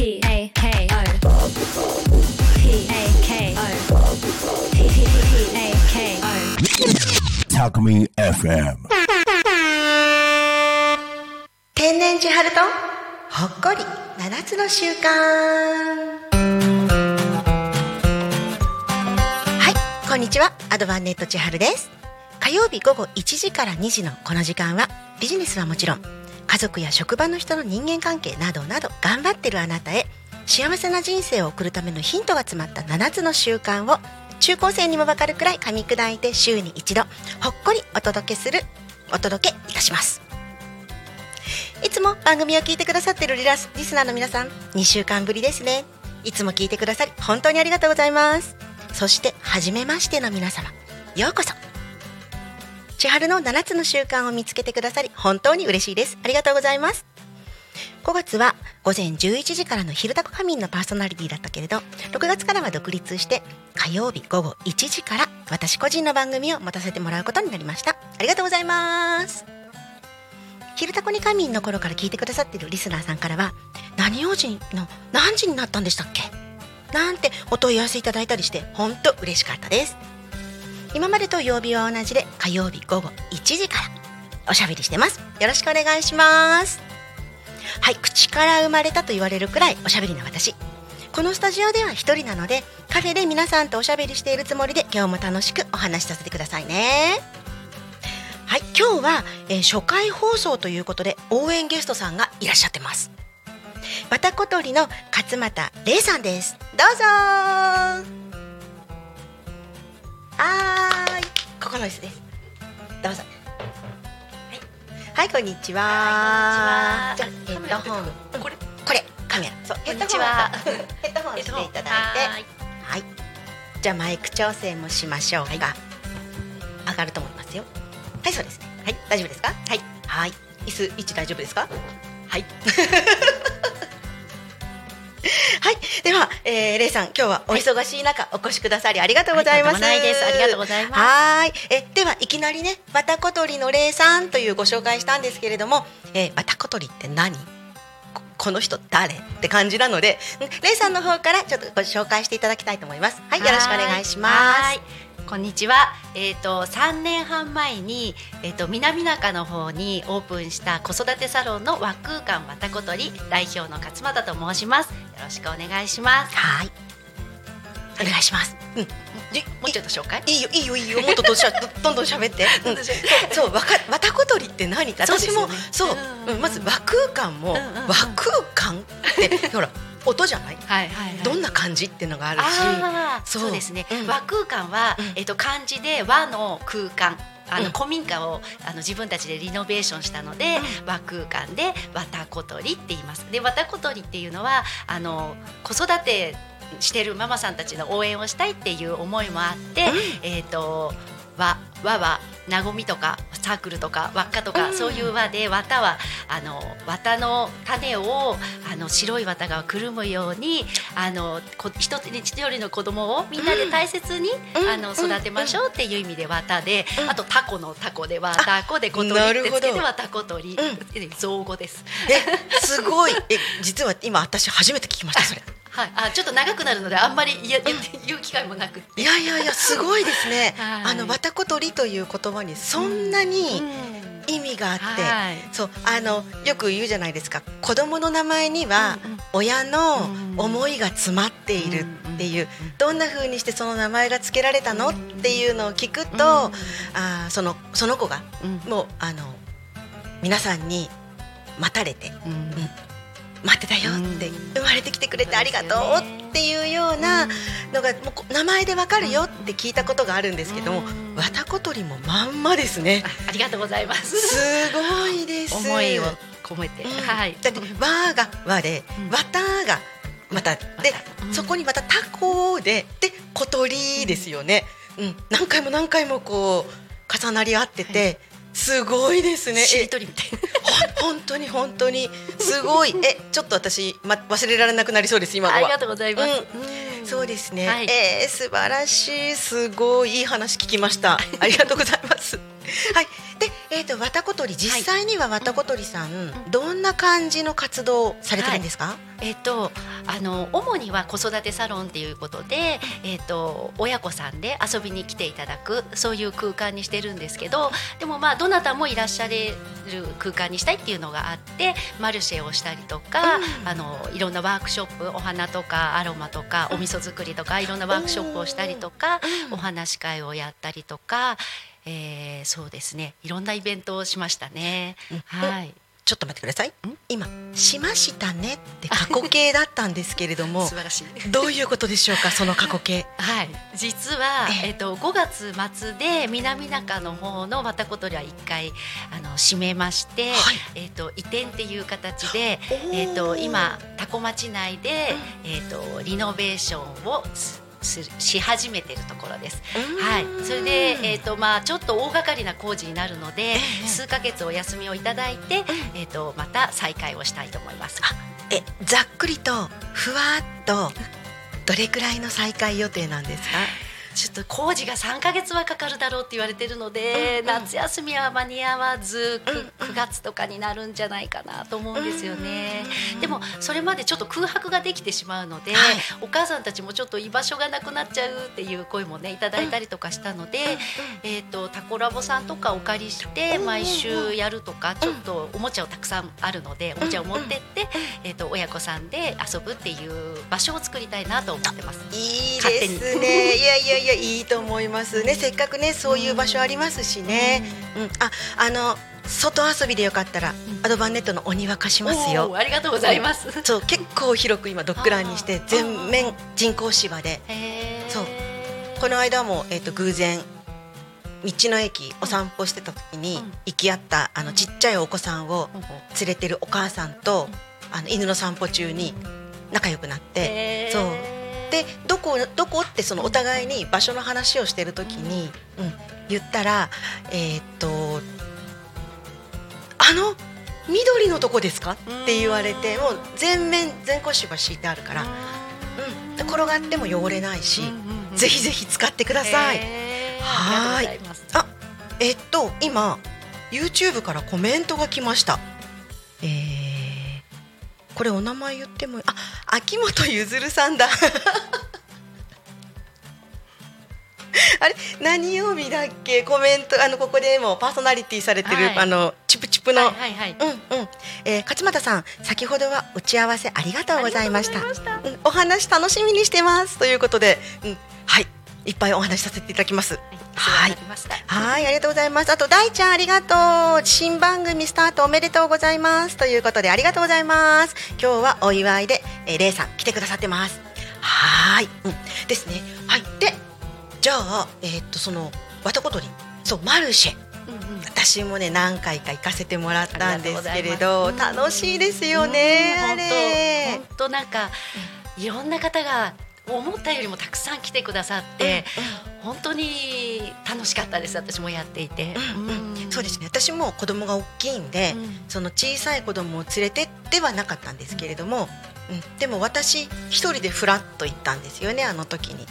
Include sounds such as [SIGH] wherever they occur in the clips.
P A K O P A K O P A K O Talk Me FM. 天然地春とほっこり七つの習慣はいこんにちはアドバンネット千春です火曜日午後1時から2時のこの時間はビジネスはもちろん家族や職場の人の人間関係などなど頑張ってるあなたへ幸せな人生を送るためのヒントが詰まった7つの習慣を中高生にもわかるくらい噛み砕いて週に一度ほっこりお届けするお届けいたします。いつも番組を聞いてくださっているリラスリスナーの皆さん2週間ぶりですね。いつも聞いてくださり本当にありがとうございます。そして初めましての皆様ようこそ。千春の7つの習慣を見つけてくださり本当に嬉しいです。ありがとうございます。5月は午前11時からの昼タコ仮眠のパーソナリティだったけれど6月からは独立して火曜日午後1時から私個人の番組を持たせてもらうことになりました。ありがとうございます。昼タコに仮眠の頃から聞いてくださっているリスナーさんからは何曜時の何時になったんでしたっけ？なんてお問い合わせいただいたりして本当嬉しかったです。今までと曜日は同じで火曜日午後1時からおしゃべりしてます。よろしくお願いします。はい口から生まれたと言われるくらいおしゃべりな私。このスタジオでは一人なのでカフェで皆さんとおしゃべりしているつもりで今日も楽しくお話しさせてくださいね。はい今日は、えー初回放送ということで応援ゲストさんがいらっしゃってます。バタコトリの勝俣玲さんです。どうぞ。はーい。ここの椅子ですどうぞはい、はい、こんにちは。はいじゃあヘッドホン。これ。これ。カメラ。そうこんにちは。ヘッドホンヘッドホンしていただいて。はいはい。じゃあマイク調整もしましょうか、上がると思いますよ。はいそうですね。はい。大丈夫ですか？はい。はい。椅子位置大丈夫ですか？はい [LAUGHS] はい。では、えー、レイさん今日はお忙しい中、お越しくださりありがとうございます、はいです。ありがとうございます。はーい。えではいきなりねバタコトリのレイさんというご紹介したんですけれども、えー、バタコトリって何？ここの人誰？って感じなのでんレイさんの方からちょっとご紹介していただきたいと思います。はいよろしくお願いします。はいこんにちは。えっ、と3年半前にえっ、と南中の方にオープンした子育てサロンの和空間わたことり代表の勝俣と申します。よろしくお願いします。はい。お願いします。うん。じもうちょっと紹介？いいよいいよいいよ。もっとどしゃど [LAUGHS] どんどん喋って、うん、そうわかわたこ鳥って何？か私もそうそう。うんうん。まず和空間も、うんうんうん。和空間って [LAUGHS] ほら音じゃない？はいはい、はい。どんな感じっていうのがあるし。そう。ですね、うん。和空間は、うん。えっと漢字で和の空間あの、うん。古民家をあの自分たちでリノベーションしたので、和空間でわたこ鳥って言います。でわたこ鳥っていうのはあの子育てしてるママさんたちの応援をしたいっていう思いもあって、えっ、と和和はなごみとかサークルとか輪っかとか、うん。そういう輪で綿はあの綿の種をあの白い綿がくるむようにあのこ一人一人の子供をみんなで大切に、うん。あの育てましょうっていう意味で綿で、うん。あとタコのタコで綿子で小鳥ってつけて綿子鳥、うん。で造語です。えすごい。え実は今私初めて聞きましたそれはい、あちょっと長くなるのであんまり言え言う機会もなく。いやいやいやすごいですね、[LAUGHS] はい。あのわたこ鳥という言葉にそんなに意味があって、はい。そうあのよく言うじゃないですか。子供の名前にはうんうん。親のうん思いが詰まっているっていうどんな風にしてその名前が付けられたの？っていうのを聞くと、あーそのその子がうん。もうあの皆さんに待たれてうん待ってたよってうん。生まれてきてくれてありがとうっていうようなのがもうこ名前でわかるよって聞いたことがあるんですけどもうん。わたこ鳥もまんまですね。あありがとうございます。すごいです。思いを込めて、うん。はい。だって「わ」が「わ」でうん「わた」がまたでうん。そこにまた「たこ」でで「小鳥」ですよね、うん、何回も何回もこう重なり合ってて、すごいですね。しりえとりみたいな。[LAUGHS] 本当に本当に。すごい。えちょっと私、ま、忘れられなくなりそうです今のは。ありがとうございます。うんそうですね、はい。えー素晴らしいすごいいい話聞きました。ありがとうございます。[LAUGHS] はい。で、えっ、と、わたことり、実際にはわたことりさん、どんな感じの活動をされてるんですか？えっと、あの主には子育てサロンっていうことで、えっと、親子さんで遊びに来ていただくそういう空間にしてるんですけどでもまあどなたもいらっしゃれる空間にしたいっていうのがあってマルシェをしたりとか、うん。あのいろんなワークショップお花とかアロマとかお味噌作りとかいろんなワークショップをしたりとか、お話し会をやったりとか、えー、そうですね。いろんなイベントをしましたね。はいちょっと待ってください。今、しましたねって過去形だったんですけれども素。晴らしいどういうことでしょうか、その過去形。[LAUGHS] はい、実は、えええっと5月末で南中の方のわたことりは一回あの閉めまして、はいえっと移転っていう形でえっと今多古町内で、えっとリノベーションをし始めてるところです。はい、それで、えっとまあちょっと大掛かりな工事になるので、え数ヶ月お休みをいただいて、えっとまた再開をしたいと思います。え、ざっくりと、ふわっと。どれくらいの再開予定なんですか？ちょっと工事が3ヶ月はかかるだろうって言われてるので、うんうん。夏休みは間に合わず 9, うんうん。9月とかになるんじゃないかなと思うんですよね。うん。でもそれまでちょっと空白ができてしまうので、はい。お母さんたちもちょっと居場所がなくなっちゃうっていう声もねいただいたりとかしたので、えっ、とタコラボさんとかお借りしてうん毎週やるとかちょっとおもちゃをたくさんあるのでおもちゃを持ってってえっ、と親子さんで遊ぶっていう場所を作りたいなと思ってます。いいですね。いやいやいや、いいと思います。ね。せっかくね、そういう場所ありますしね。うん、あ、あの、外遊びでよかったら、アドバンネットのお庭貸しますおよー。ありがとうございます。そう、結構広く今ドッグランにして全面人工芝で。そう。この間も、えっ、と、偶然。道の駅お散歩してた時にうん。行き合ったあのちっちゃいお子さんを連れてるお母さんとあの犬の散歩中に仲良くなってそうでどこどこってそのお互いに場所の話をしてる時に、うん、言ったらえーっとあの緑のとこですか？って言われてもう全面全個芝敷いてあるから、うん、で転がっても汚れないし、ぜひぜひ使ってください。はーい。あえっと今 YouTube からコメントが来ました。えー、これお名前言ってもあ秋元ゆずるさんだ。[LAUGHS] あれ何曜日だっけ？コメントあのここでもパーソナリティされてる、はい。あのチュプチュプの、はいはいはい。うんうん、えー、勝俣さん先ほどは打ち合わせありがとうございました。うん、お話楽しみにしてます。ということで、うん、はいいっぱいお話しさせていただきますはい。はい、ありがとうございます。あと、大ちゃん、ありがとう。新番組スタートおめでとうございます。ということで、ありがとうございます。今日はお祝いで、えー、れいさん来てくださってます。はーい、うん、ですね。はい、で、じゃあ、えーっと、その、わたことり。そう、マルシェ。うんうん私もね、何回か行かせてもらったんですけれあど、楽しいですよね。あれ。本当なんかいろんな方が思ったよりもたくさん来てくださって、本当に楽しかったです。私もやっていて。うんうん。そうですね。私も子供が大きいんで、うん。その小さい子供を連れてってはなかったんですけれども、うん、でも私一人でフラッと行ったんですよねあの時に、うん、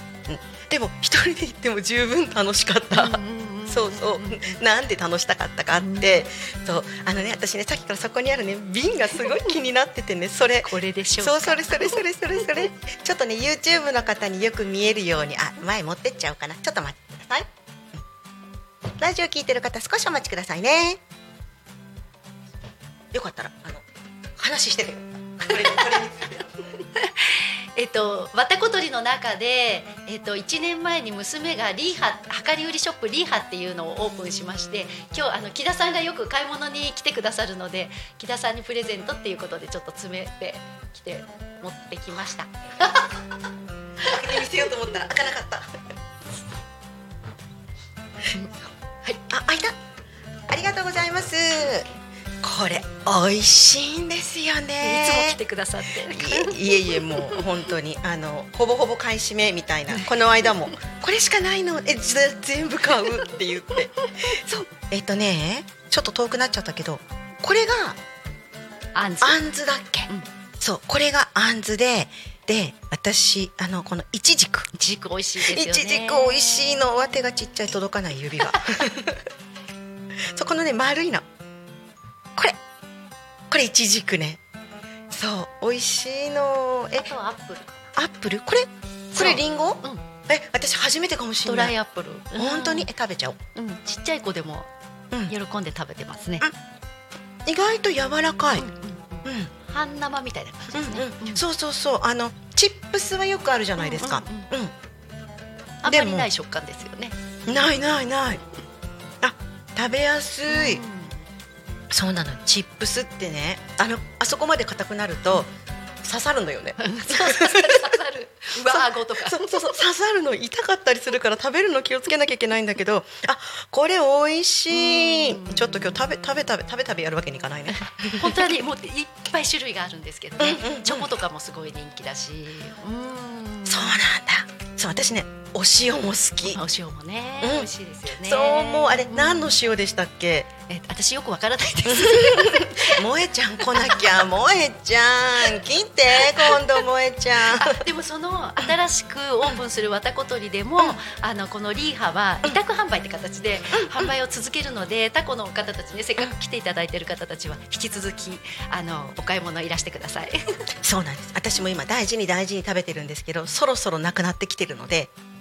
でも一人で行っても十分楽しかった、うんうんうんそうそう。なんで楽しかったかって、そう。あのね私ねさっきからそこにあるね瓶がすごい気になっててね [LAUGHS] それ。これでしょうか？そうそれそれそれそれそれ。ちょっとね YouTube の方によく見えるようにあ前持ってっちゃおうかな。ちょっと待ってください、うん。ラジオ聞いてる方少しお待ちくださいね。よかったらあの話してて。これこれについてえっと、わたことりの中で、えっと、1年前に娘がリーハ量り売りショップリーハっていうのをオープンしまして今日あの木田さんがよく買い物に来てくださるので木田さんにプレゼントっていうことでちょっと詰めてきて持ってきました。開けてみせようと思った。ら開かなかった。はい。あ開いた。ありがとうございますこれ美味しいんですよね。いつも来てくださって。いえいえもう本当にあのほぼほぼ買い占めみたいなこの間もこれしかないのえぜ全部買うって言って。そう。えっ、とねちょっと遠くなっちゃったけどこれがあんず。あんずだっけ、うん。そうこれがあんずでで私あのこのいちじくいちじく美味しいですよね。いちじく美味しいのは手がちっちゃい届かない指が。[LAUGHS] そこのね丸いのこれ。これいちじくね。そう。美味しいの。え。アップルアップル？これ？これリンゴ？うん。え私初めてかもしれドない。ライアップル。本当に？え食べちゃおう、うん。ちっちゃい子でもうん、喜んで食べてますね。意外と柔らかい、うん半生みたいな感じですね。うんうんそうそうそう。あのチップスはよくあるじゃないですか。うんうんあんまりない食感ですよね。ないないない。あ食べやすい、うんそうなのチップスってねあのあそこまで硬くなると刺さるのよね。そう刺さる。刺さる上顎とか。そうそうそう [LAUGHS] 刺さるの痛かったりするから食べるの気をつけなきゃいけないんだけどあこれ美味しい。うん。ちょっと今日食べ食べ食べ食べ食べやるわけにいかないね。[LAUGHS] 本当はねもういっぱい種類があるんですけどね、チョコとかもすごい人気だし。うん。そうなんだ。そう私ねお塩も好き。お塩もね、うん。美味しいですよね。そうもう。あれ何のの塩でしたっけ？え私よくわからないです。[LAUGHS] 萌えちゃん来なきゃ萌えちゃん。来て今度萌えちゃん。あでもその新しくオープンするわたことりでも、あのこのリーハは委託販売って形で販売を続けるので、タコの方たちねせっかく来ていただいている方たちは引き続きあのお買い物いらしてください。そうなんです。私も今大事に大事に食べてるんですけどそろそろなくなってきてるので、うん、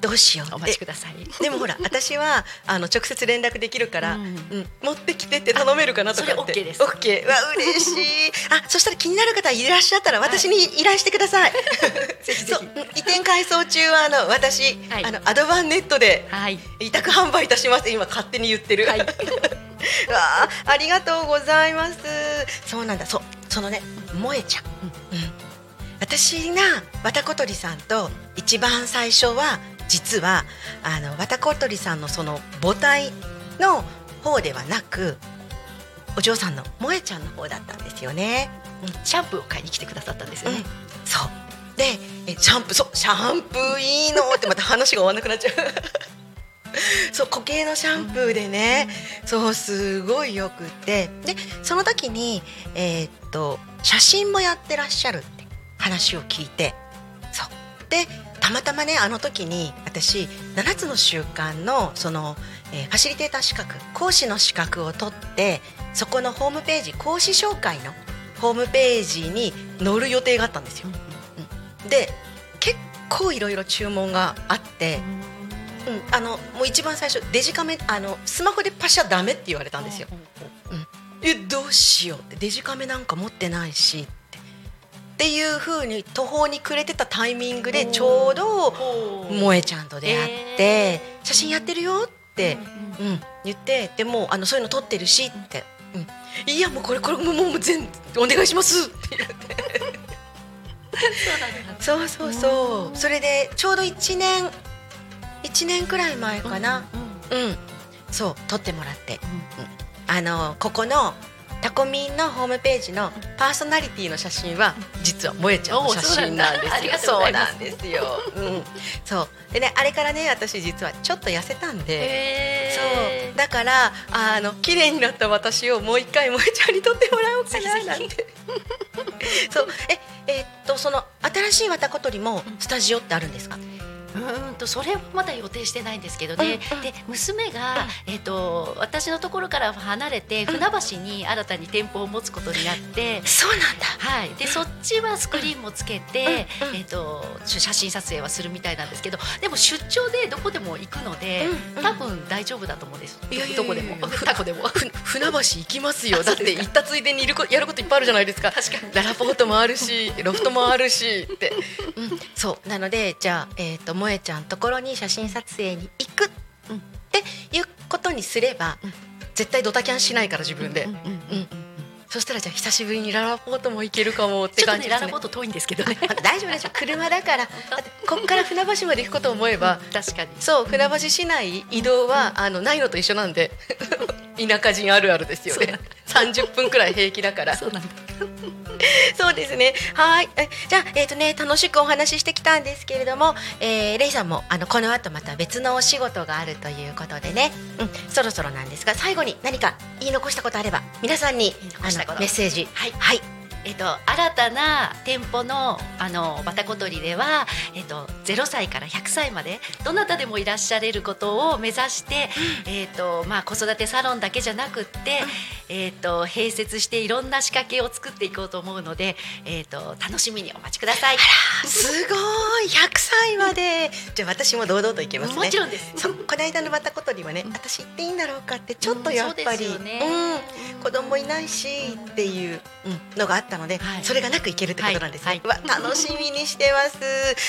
どうしよう。お待ちください。でもほら私はあの直接連絡できるから、ううん。ん持ってきてって頼めるかなとかって。OK です。オッケー。わ嬉しい。あそしたら気になる方いらっしゃったら私に依頼してください、[LAUGHS] ぜひぜそううん移転改装中はあの私、はい。あのアドバンネットではい。委託販売いたします。今勝手に言ってる、はい。[LAUGHS] わあありがとうございます。そうなんだ。そうそのね萌えちゃん、うん私が綿小鳥さんと一番最初は実はあの綿小鳥さんのその母体の方ではなくお嬢さんの萌えちゃんの方だったんですよね。シャンプーを買いに来てくださったんですよね。そう。でえシャンプーそうシャンプーいいのってまた話が終わんなくなっちゃう。[LAUGHS] そう固形のシャンプーでね、そうすごいよくって。でその時にえーっと写真もやってらっしゃる。って話を聞いて。そう。でたまたまねあの時に私7つの習慣のその、えーファシリテーター資格講師の資格を取ってそこのホームページ講師紹介のホームページに載る予定があったんですよ。で結構いろいろ注文があって、うん、あのもう一番最初デジカメあのスマホでパシャダメって言われたんですよ。えどうしようって。デジカメなんか持ってないしっていう風に途方に暮れてたタイミングでちょうど萌えちゃんと出会って、えー。写真やってるよって、うん、言ってでもあのそういうの撮ってるしって、うん、いやもうこれこれもうもう全お願いしますって言って。[LAUGHS] そうそうそうそれでちょうど1年1年くらい前かな、うんそう撮ってもらって、あのここのタコミンのホームページのパーソナリティの写真は実は萌えちゃんの写真なんですよ。おそうなんですよ。うん、そう。でねあれからね私実はちょっと痩せたんで。へそう。だからあの綺麗になった私をもう一回萌えちゃんに撮ってもらおうかななんて。そう。ええーっとその新しい綿小鳥もスタジオってあるんですか、うーんとそれはまだ予定してないんですけどね、うんうん。で娘が、えっと私のところから離れて船橋に新たに店舗を持つことになって、そうなんだ。はい、でそっちはスクリーンもつけて、うんうん。えっと写真撮影はするみたいなんですけど。でも出張でどこでも行くので、うんうん。多分大丈夫だと思うんです。どこでも。ふタコでも。ふ船橋行きますよ。[LAUGHS] だって行ったついでにいるこやることいっぱいあるじゃないですか。確かに。ララポートもあるしロフトもあるしって、うん、そう。なのでじゃあ、えー、と萌えちゃんところに写真撮影に行くうんっていうことにすれば、うん。絶対ドタキャンしないから自分で、そしたらじゃあ久しぶりにララポートも行けるかもって感じですね。ねララポート遠いんですけどね。[LAUGHS] あ大丈夫大丈夫。車だから。こっから船橋まで行くことを思えば確かに。そう船橋市内移動は、あのないのと一緒なんで。[LAUGHS] 田舎人あるあるですよね30分くらい平気だから。[LAUGHS] そうなんだ。[LAUGHS] そうですね。はい。えじゃあえっ、とね楽しくお話ししてきたんですけれども、えー、レイさんもあのこの後また別のお仕事があるということでね、うん、そろそろなんですが最後に何か言い残したことあれば皆さんにあのメッセージ。はい。はいえっと、新たな店舗のあのバタコトリでは、えっと、0歳から100歳までどなたでもいらっしゃれることを目指して、えっとまあ、子育てサロンだけじゃなくって、えっと、併設していろんな仕掛けを作っていこうと思うので、えっと、楽しみにお待ちください。すごい。100歳まで。じゃあ私も堂々といけますね。もちろんです。そうこの間のバタコトリはね、私行っていいんだろうかってちょっとやっぱり、うんね。うん子供いないしっていう、うんのがあったので、はい。それがなく行けるってことなんですね、はい。楽しみにしてます。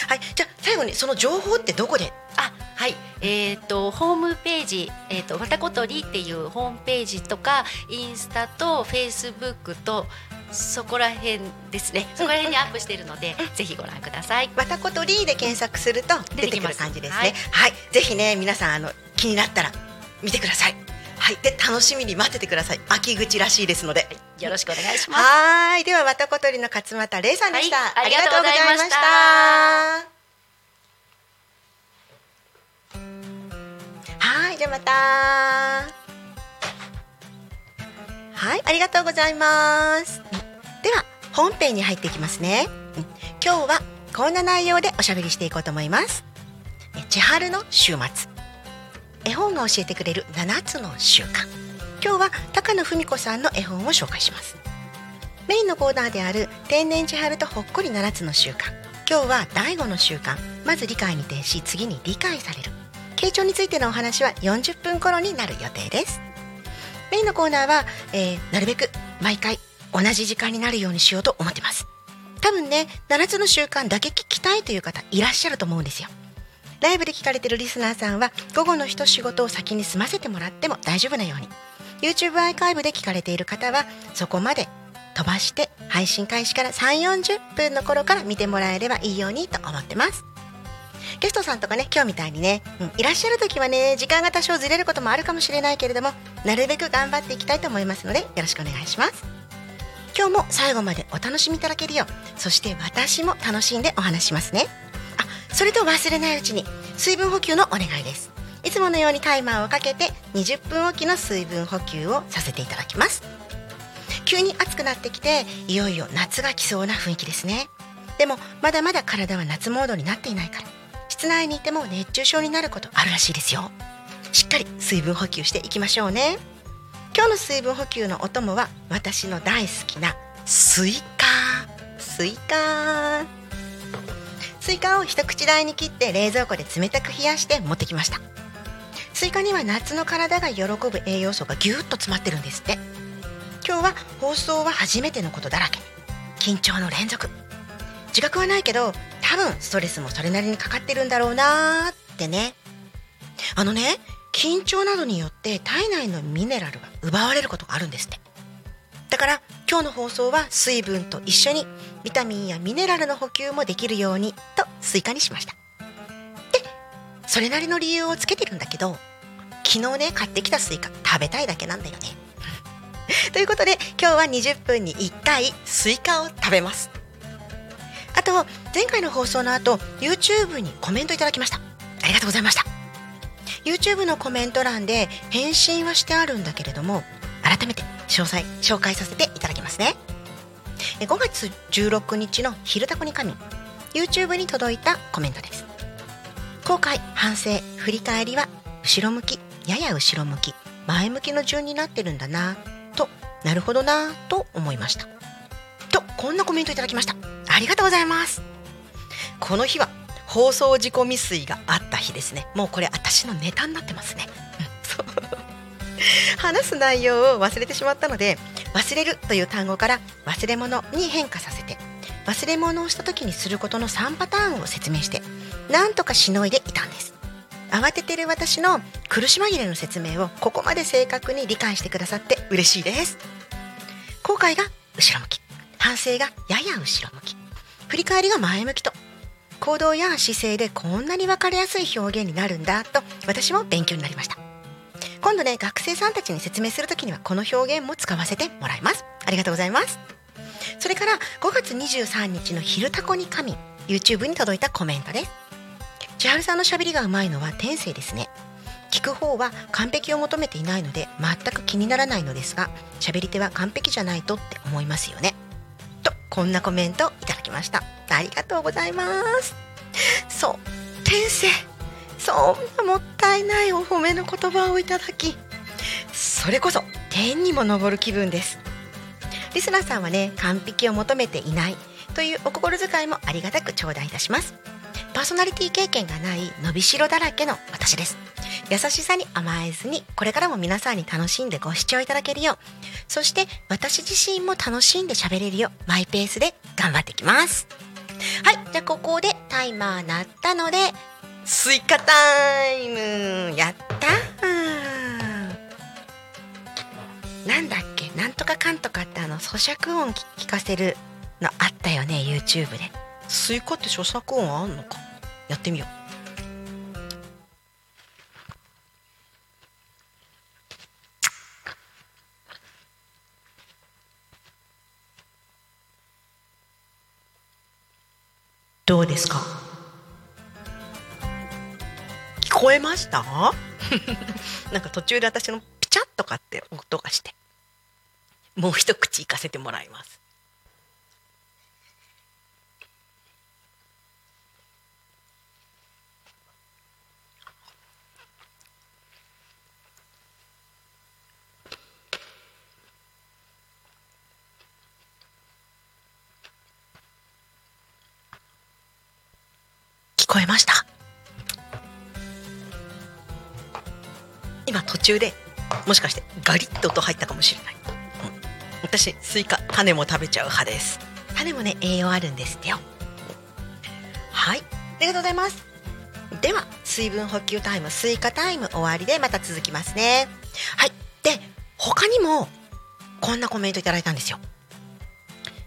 はい。じゃあ最後にその情報ってどこで？あはい、えっ、とホームページ、えっ、とわたことりっていうホームページとかインスタとフェイスブックとそこら辺ですね。そこら辺にアップしているので、ぜひご覧ください。わたことりで検索すると出てくる感じですね。はい、ぜひね皆さんあの気になったら見てくださいはいで楽しみに待っててください秋口らしいですのでよろしくお願いします。はーい、では、わたことりの勝俣玲さんでした。はいありがとうございましたはい、じゃあまた。はい、ありがとうございます。では、本編に入っていきますね。うん今日はこんな内容でおしゃべりしていこうと思います。え千春の週末。絵本が教えてくれる7つの習慣。今日は高野文子さんの絵本を紹介します。メインのコーナーである天然千春とほっこり7つの習慣。今日は第5の習慣。まず理解に転し次に理解される。傾聴についてのお話は40分頃になる予定です。メインのコーナーは、えーなるべく毎回同じ時間になるようにしようと思ってます。多分ね7つの習慣だけ聞きたいという方いらっしゃると思うんですよ。ライブで聞かれてるリスナーさんは午後の一仕事を先に済ませてもらっても大丈夫なように。YouTube アーカイブで聞かれている方はそこまで飛ばして配信開始から3 4 0分の頃から見てもらえればいいようにと思ってます。ゲストさんとかね今日みたいにね、うんいらっしゃる時はね時間が多少ずれることもあるかもしれないけれどもなるべく頑張っていきたいと思いますのでよろしくお願いします。今日も最後までお楽しみいただけるようそして私も楽しんでお話しますね。それと忘れないうちに水分補給のお願いです。いつものようにタイマーをかけて20分おきの水分補給をさせていただきます。急に暑くなってきていよいよ夏が来そうな雰囲気ですね。でもまだまだ体は夏モードになっていないから室内にいても熱中症になることあるらしいですよ。しっかり水分補給していきましょうね。今日の水分補給のお供は私の大好きなスイカ。スイカ。スイカを一口大に切って冷蔵庫で冷たく冷やして持ってきました。スイカには夏の体が喜ぶ栄養素がぎゅっと詰まってるんですって。今日は放送は初めてのことだらけ。緊張の連続。自覚はないけど多分ストレスもそれなりにかかってるんだろうなーってね。あのね緊張などによって体内のミネラルが奪われることがあるんですって。だから今日の放送は水分と一緒にビタミンやミネラルの補給もできるようにとスイカにしました。でそれなりの理由をつけてるんだけど昨日ね買ってきたスイカ食べたいだけなんだよね。[LAUGHS] ということで今日は20分に1回スイカを食べます。あと前回の放送の後 YouTube にコメントいただきました。ありがとうございました。YouTube のコメント欄で返信はしてあるんだけれども改めて詳細紹介させてただきますね。え5月16日の「昼タコに神」YouTube に届いたコメントです。後悔反省振り返りは後ろ向きやや後ろ向き前向きの順になってるんだなとなるほどなと思いました。とこんなコメントいただきました。ありがとうございます。この日は放送事故未遂があった日ですね。もうこれ私のネタになってますね。うん。そう。[LAUGHS] 話す内容を忘れてしまったので忘れるという単語から忘れ物に変化させて忘れ物をした時にすることの3パターンを説明してなんとかしのいでいたんです。慌ててる私の苦し紛れの説明をここまで正確に理解してくださって嬉しいです。後悔が後ろ向き反省がやや後ろ向き振り返りが前向きと行動や姿勢でこんなに分かりやすい表現になるんだと私も勉強になりました。今度ね学生さんたちに説明するときにはこの表現も使わせてもらいます。ありがとうございます。それから5月23日の「昼タコに神」YouTube に届いたコメントです。千春さんの喋りがうまいのは天性ですね。聞く方は完璧を求めていないので全く気にならないのですが喋り手は完璧じゃないとって思いますよね。とこんなコメントいただきました。ありがとうございます。そう。転生そんなもったいないお褒めの言葉をいただきそれこそ天にも昇る気分です。リスナーさんはね完璧を求めていないというお心遣いもありがたく頂戴いたします。パーソナリティ経験がない伸びしろだらけの私です。優しさに甘えずにこれからも皆さんに楽しんでご視聴いただけるようそして私自身も楽しんで喋れるようマイペースで頑張ってきます。はいじゃあここでタイマー鳴ったのでスイカタイム。やったなんだっけ？なんとかかんとかってあの咀嚼音聞かせるのあったよね YouTube で。スイカって咀嚼音あんのか？やってみよう。どうですか？こえました？[LAUGHS] なんか途中で私のピチャッとかって音がしてもう一口いかせてもらいます。ガリッと音入ったかもしれない、うん、私スイカ種も食べちゃう派です。種もね栄養あるんですよ。はい。ありがとうございます。では水分補給タイムスイカタイム終わりでまた続きますね。はい。で他にもこんなコメントいただいたんですよ。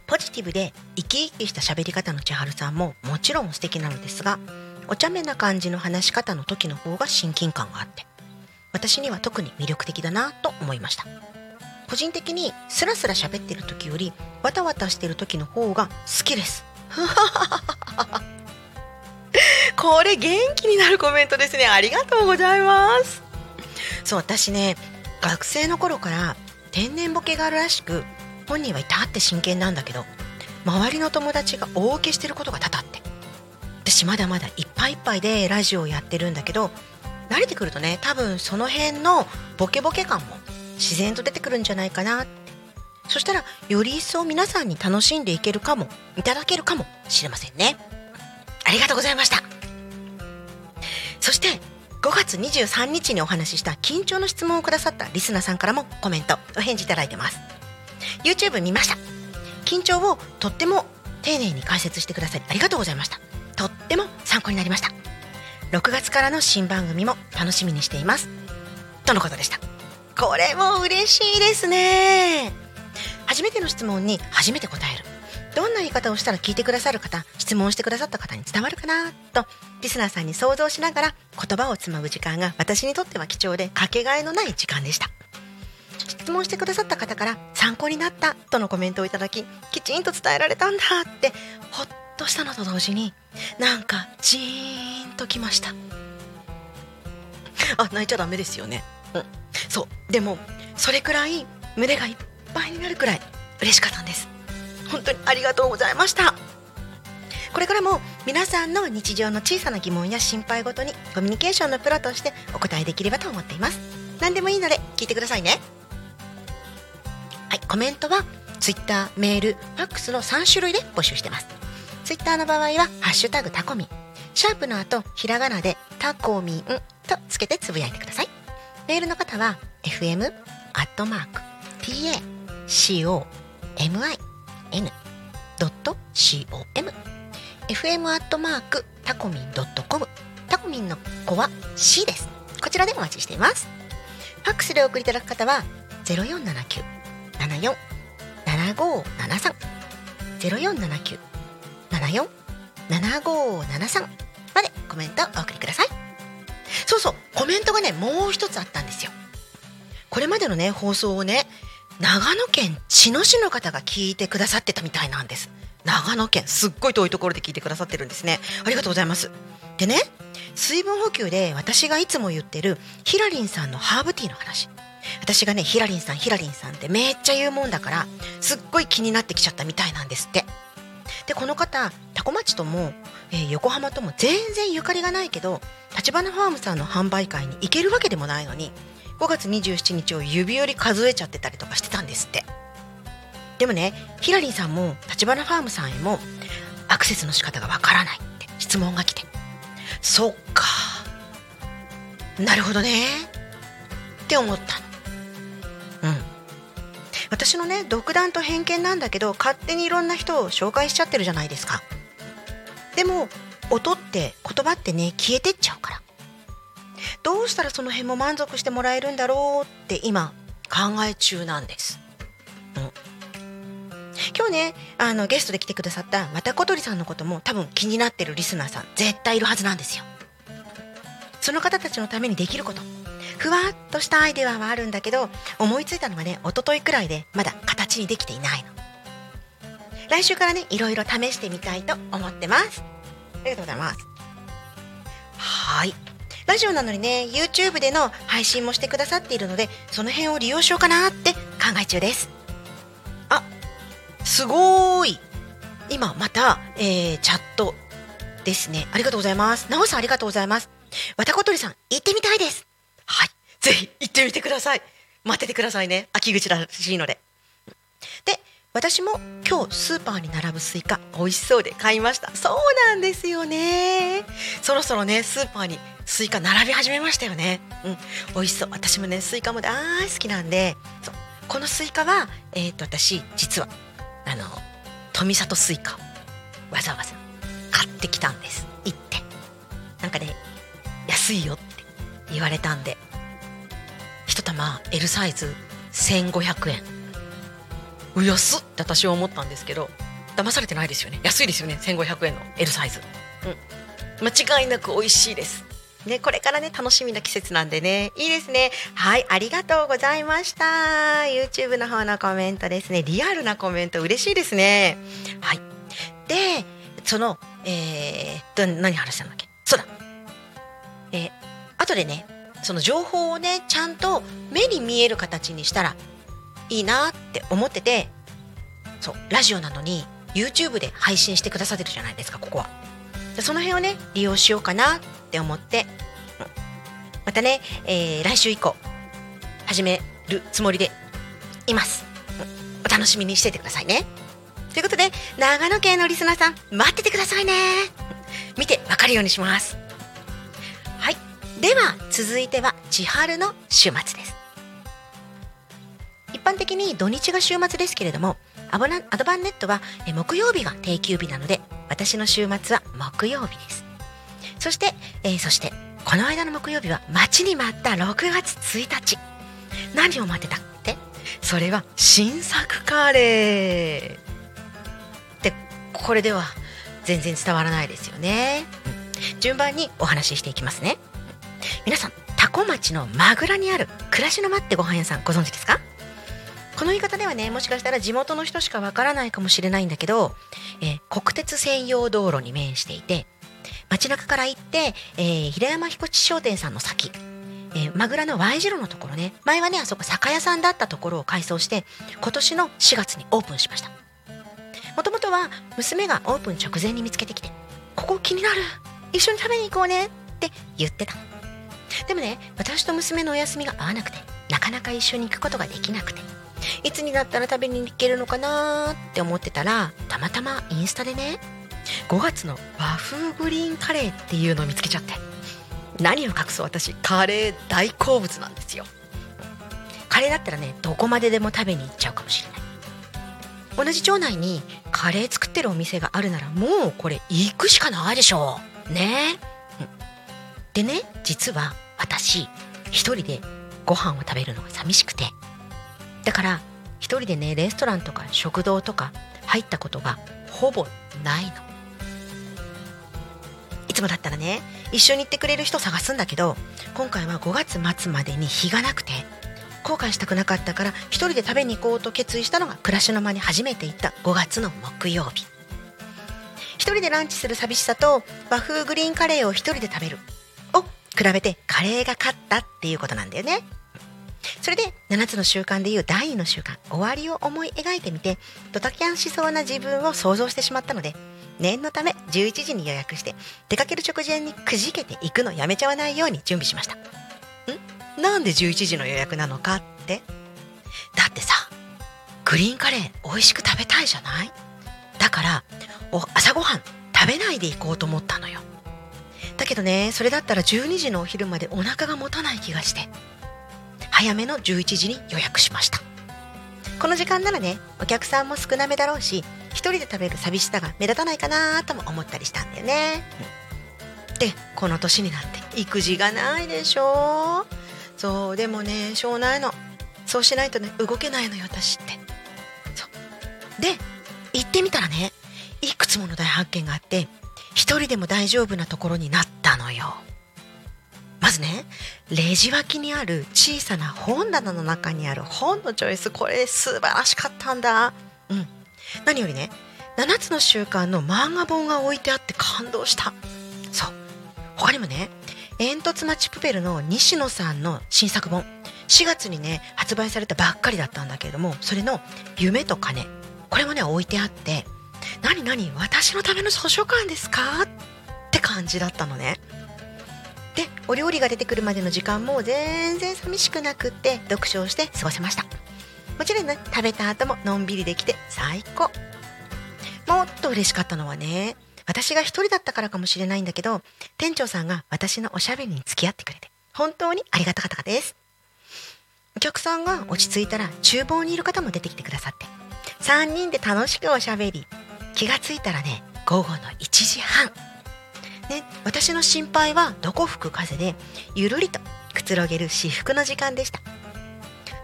ポジティブで生き生きした喋り方の千春さんももちろん素敵なのですがお茶目な感じの話し方の時の方が親近感があって私には特に魅力的だなと思いました。個人的にスラスラ喋ってる時よりわたわたしてる時の方が好きです。[LAUGHS] これ元気になるコメントですね。ありがとうございます。そう私ね学生の頃から天然ボケがあるらしく本人は至って真剣なんだけど周りの友達が大受けしてることが多々あって私まだまだいっぱいいっぱいでラジオをやってるんだけど慣れてくるとね多分その辺のボケボケ感も自然と出てくるんじゃないかな。ってそしたらより一層皆さんに楽しんでいけるかもいただけるかもしれませんね。ありがとうございました。そして5月23日にお話しした緊張の質問をくださったリスナーさんからもコメントお返事いただいてます。YouTube 見ました。緊張をとっても丁寧に解説してくださりありがとうございました。とっても参考になりました。6月からの新番組も楽しみにしています。とのことでした。これも嬉しいですね。初めての質問に初めて答える。どんな言い方をしたら聞いてくださる方質問してくださった方に伝わるかな？とリスナーさんに想像しながら言葉をつまむ時間が私にとっては貴重でかけがえのない時間でした。質問してくださった方から参考になったとのコメントをいただききちんと伝えられたんだってほっとしたのと同時になんかジーンときました。あ泣いちゃダメですよね。うん。そう。でもそれくらい胸がいっぱいになるくらい嬉しかったんです。本当にありがとうございました。これからも皆さんの日常の小さな疑問や心配事にコミュニケーションのプロとしてお答えできればと思っています。何でもいいので聞いてくださいね。はいコメントは Twitter メールファックスの3種類で募集してます。ツイッターの場合は「ハッシュタグタコミ。ン」シャープの後ひらがなで「タコミン」とつけてつぶやいてください。メールの方は fm アットマーク tacomin.com fm アットマークタコミンドットコム。タコミンの子は C です。こちらでお待ちしています。ファックスで送りいただく方は0479 74 7573 0479 74 7573までコメントお送りください。そうそうコメントがねもう一つあったんですよ。これまでのね放送をね長野県茅野市の方が聞いてくださってたみたいなんです。長野県すっごい遠いところで聞いてくださってるんですね。ありがとうございます。でね水分補給で私がいつも言ってるヒラリンさんのハーブティーの話。私がねヒラリンさんヒラリンさんってめっちゃ言うもんだからすっごい気になってきちゃったみたいなんですって。でこの方多古町とも、えー横浜とも全然ゆかりがないけど立花ファームさんの販売会に行けるわけでもないのに5月27日を指折り数えちゃってたりとかしてたんですって。でもねヒラリンさんも立花ファームさんへもアクセスの仕方がわからないって質問が来て。そっか。なるほどね。って思ったうん。私のね独断と偏見なんだけど勝手にいろんな人を紹介しちゃってるじゃないですか。でも音って言葉ってね消えてっちゃうから。どうしたらその辺も満足してもらえるんだろうって今考え中なんです、うん、今日ねあのゲストで来てくださったまた小鳥さんのことも多分気になってるリスナーさん絶対いるはずなんですよ。その方たちのためにできること。ふわっとしたアイデアはあるんだけど思いついたのはね一昨日くらいでまだ形にできていないの。来週からねいろいろ試してみたいと思ってます。ありがとうございます。はい。ラジオなのにね YouTube での配信もしてくださっているのでその辺を利用しようかなって考え中です。あすごーい。今また、えーチャットですね。ありがとうございます。なおさんありがとうございます。わたことりさん行ってみたいです。はい。ぜひ行ってみてください。待っててくださいね。秋口らしいので。で私も今日スーパーに並ぶスイカ美味しそうで買いました。そうなんですよね。そろそろねスーパーにスイカ並び始めましたよね。うん。美味しそう。私もねスイカも大好きなんで。そう。このスイカはえっ、と私実はあの富里スイカをわざわざ買ってきたんです。行って。なんかね安いよって。言われたんで。一玉 L サイズ1500円。う安っって私は思ったんですけど騙されてないですよね。安いですよね1500円の L サイズ。うん。間違いなく美味しいです。ね、これからね楽しみな季節なんでね。いいですね。はいありがとうございました。YouTube の方のコメントですね。リアルなコメント嬉しいですね。はい。でそのえー、ど何話したんだっけ？そうだ。えー、後でねその情報をねちゃんと目に見える形にしたらいいなって思っててそうラジオなのに YouTube で配信してくださってるじゃないですかここは。その辺をね利用しようかなって思って、またね、えー来週以降始めるつもりでいます、お楽しみにしててくださいね。ということで長野県のリスナーさん待っててくださいね。見てわかるようにします。では続いては千春の週末です。一般的に土日が週末ですけれどもアボナアドバンネットは木曜日が定休日なので私の週末は木曜日です。そして、えーそしてこの間の木曜日は待ちに待った6月1日。何を待ってたって？それは新作カレー。でこれでは全然伝わらないですよね、順番にお話ししていきますね。皆さん多古町のマグラにある暮らしの間ってご飯屋さんご存知ですか？この言い方ではねもしかしたら地元の人しかわからないかもしれないんだけど、えー国鉄専用道路に面していて街中から行って、えー平山彦地商店さんの先、えー、マグラの Y 字路のところね。前はねあそこ酒屋さんだったところを改装して今年の4月にオープンしました。もともとは娘がオープン直前に見つけてきて「ここ気になる。一緒に食べに行こうね」って言ってた。でもね私と娘のお休みが合わなくてなかなか一緒に行くことができなくていつになったら食べに行けるのかなーって思ってたらたまたまインスタでね5月の和風グリーンカレーっていうのを見つけちゃって何を隠そう私カレー大好物なんですよ。カレーだったらねどこまででも食べに行っちゃうかもしれない。同じ町内にカレー作ってるお店があるならもうこれ行くしかないでしょう。ね。うんでね実は私一人でご飯を食べるのが寂しくて。だから一人でねレストランとか食堂とか入ったことがほぼないの。いつもだったらね一緒に行ってくれる人探すんだけど今回は5月末までに日がなくて後悔したくなかったから一人で食べに行こうと決意したのが暮らしの間に初めて行った5月の木曜日。一人でランチする寂しさと和風グリーンカレーを一人で食べる。比べてカレーが勝ったっていうことなんだよね。それで7つの習慣でいう第2の習慣終わりを思い描いてみてドタキャンしそうな自分を想像してしまったので念のため11時に予約して出かける直前にくじけていくのやめちゃわないように準備しました。ん？なんで11時の予約なのかって？だってさグリーンカレー美味しく食べたいじゃない？だからお朝ごはん食べないで行こうと思ったのよ。だけどねそれだったら12時のお昼までお腹が持たない気がして早めの11時に予約しました。この時間ならねお客さんも少なめだろうし一人で食べる寂しさが目立たないかなとも思ったりしたんだよね、でこの年になって育児がないでしょ。そうでもねしょうないの。そうしないとね動けないのよ私って。そう。で行ってみたらねいくつもの大発見があって一人でも大丈夫なところになったのよ。まずねレジ脇にある小さな本棚の中にある本のチョイス。これ素晴らしかったんだ。うん。何よりね7つの習慣の漫画本が置いてあって感動した。そう。他にもね煙突町プペルの西野さんの新作本。4月にね発売されたばっかりだったんだけれどもそれの「夢と金」これもね置いてあって「何何私のための図書館ですか?」って感じだったのね。でお料理が出てくるまでの時間も全然寂しくなくって読書をして過ごせました。もちろんね食べた後ものんびりできて最高。もっと嬉しかったのはね私が一人だったからかもしれないんだけど店長さんが私のおしゃべりに付き合ってくれて本当にありがたかったです。お客さんが落ち着いたら厨房にいる方も出てきてくださって3人で楽しくおしゃべり。気がついたらね午後の1時半。ね私の心配はどこ吹く風でゆるりとくつろげる至福の時間でした。